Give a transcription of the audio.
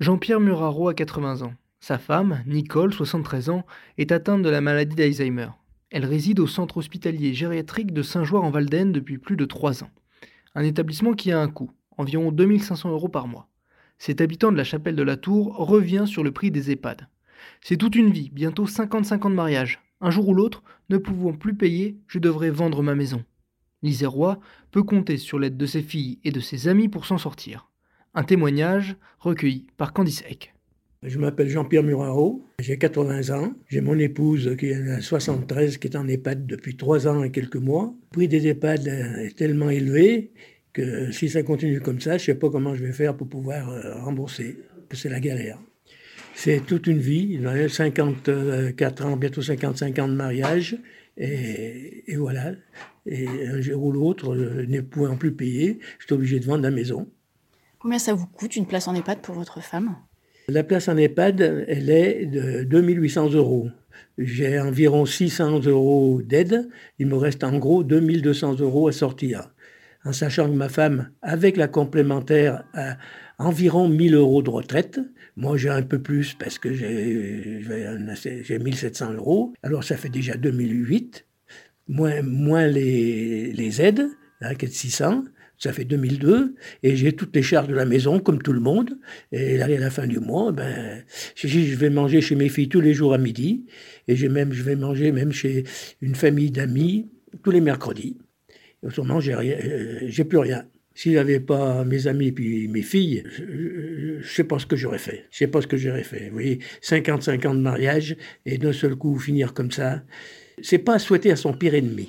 Jean-Pierre Muraro a 80 ans. Sa femme, Nicole, 73 ans, est atteinte de la maladie d'Alzheimer. Elle réside au centre hospitalier gériatrique de Saint-Joire en Valdaine depuis plus de 3 ans. Un établissement qui a un coût, environ 2500 euros par mois. Cet habitant de la chapelle de la Tour revient sur le prix des EHPAD. C'est toute une vie, bientôt 55 ans de mariage. Un jour ou l'autre, ne pouvant plus payer, je devrais vendre ma maison. L'Isérois peut compter sur l'aide de ses filles et de ses amis pour s'en sortir. Un témoignage recueilli par Candice Eck. Je m'appelle Jean-Pierre Muraro, j'ai 80 ans, j'ai mon épouse qui a 73 qui est en EHPAD depuis 3 ans et quelques mois. Le prix des EHPAD est tellement élevé que si ça continue comme ça, je ne sais pas comment je vais faire pour pouvoir euh, rembourser. C'est la galère. C'est toute une vie, 54 ans, bientôt 55 ans de mariage, et, voilà. Et un jour ou l'autre, euh, ne pouvant plus payer, je suis obligé de vendre la maison. Combien ça vous coûte une place en EHPAD pour votre femme? La place en EHPAD, elle est de 2800 euros. J'ai environ 600 euros d'aide. Il me reste en gros 2200 euros à sortir. En sachant que ma femme, avec la complémentaire, a environ 1000 euros de retraite. Moi, j'ai un peu plus parce que j'ai 1700 euros. Alors, ça fait déjà 2008. Moins, moins les, les aides, est de 600 ça fait 2002, et j'ai toutes les charges de la maison, comme tout le monde. Et là, à la fin du mois, ben, je, vais manger chez mes filles tous les jours à midi, et j'ai même, je vais manger même chez une famille d'amis tous les mercredis. autrement, j'ai rien, euh, plus rien. Si j'avais pas mes amis puis mes filles, je, ne sais pas ce que j'aurais fait. Je sais pas ce que j'aurais fait. Vous voyez, 55 ans de mariage et d'un seul coup finir comme ça, c'est pas souhaiter à son pire ennemi.